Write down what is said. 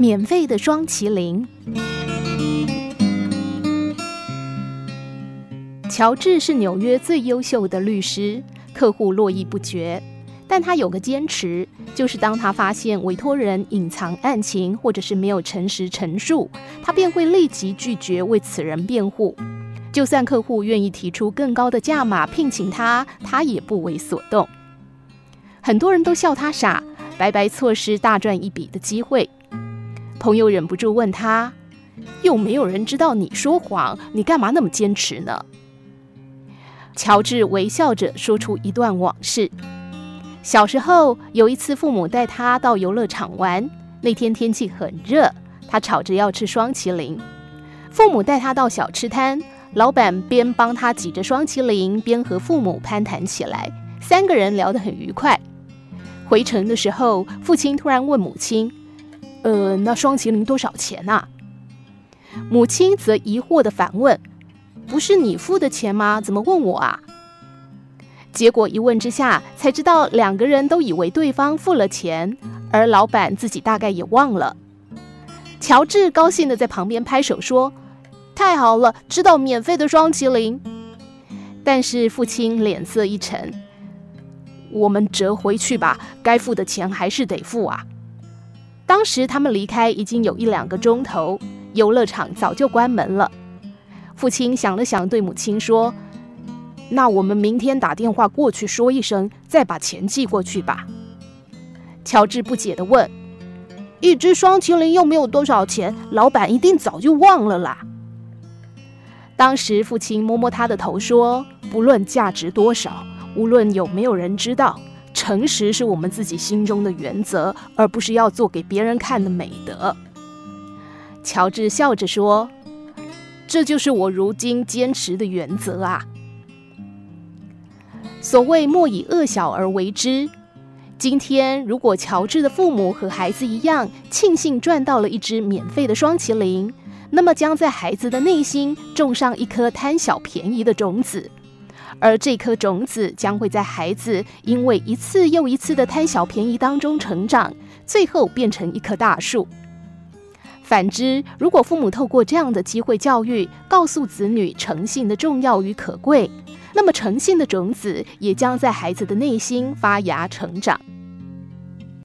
免费的双麒麟。乔治是纽约最优秀的律师，客户络绎不绝。但他有个坚持，就是当他发现委托人隐藏案情或者是没有诚实陈述，他便会立即拒绝为此人辩护。就算客户愿意提出更高的价码聘请他，他也不为所动。很多人都笑他傻，白白错失大赚一笔的机会。朋友忍不住问他：“又没有人知道你说谎，你干嘛那么坚持呢？”乔治微笑着说出一段往事。小时候有一次，父母带他到游乐场玩。那天天气很热，他吵着要吃双淇淋。父母带他到小吃摊，老板边帮他挤着双淇淋，边和父母攀谈起来。三个人聊得很愉快。回程的时候，父亲突然问母亲：“呃，那双麒麟多少钱啊？”母亲则疑惑地反问：“不是你付的钱吗？怎么问我啊？”结果一问之下，才知道两个人都以为对方付了钱，而老板自己大概也忘了。乔治高兴地在旁边拍手说：“太好了，知道免费的双麒麟。”但是父亲脸色一沉：“我们折回去吧，该付的钱还是得付啊。”当时他们离开已经有一两个钟头，游乐场早就关门了。父亲想了想，对母亲说。那我们明天打电话过去说一声，再把钱寄过去吧。乔治不解地问：“一只双麒麟又没有多少钱，老板一定早就忘了啦。”当时父亲摸摸他的头说：“不论价值多少，无论有没有人知道，诚实是我们自己心中的原则，而不是要做给别人看的美德。”乔治笑着说：“这就是我如今坚持的原则啊。”所谓莫以恶小而为之。今天，如果乔治的父母和孩子一样庆幸赚到了一只免费的双麒麟，那么将在孩子的内心种上一颗贪小便宜的种子，而这颗种子将会在孩子因为一次又一次的贪小便宜当中成长，最后变成一棵大树。反之，如果父母透过这样的机会教育，告诉子女诚信的重要与可贵。那么，诚信的种子也将在孩子的内心发芽成长。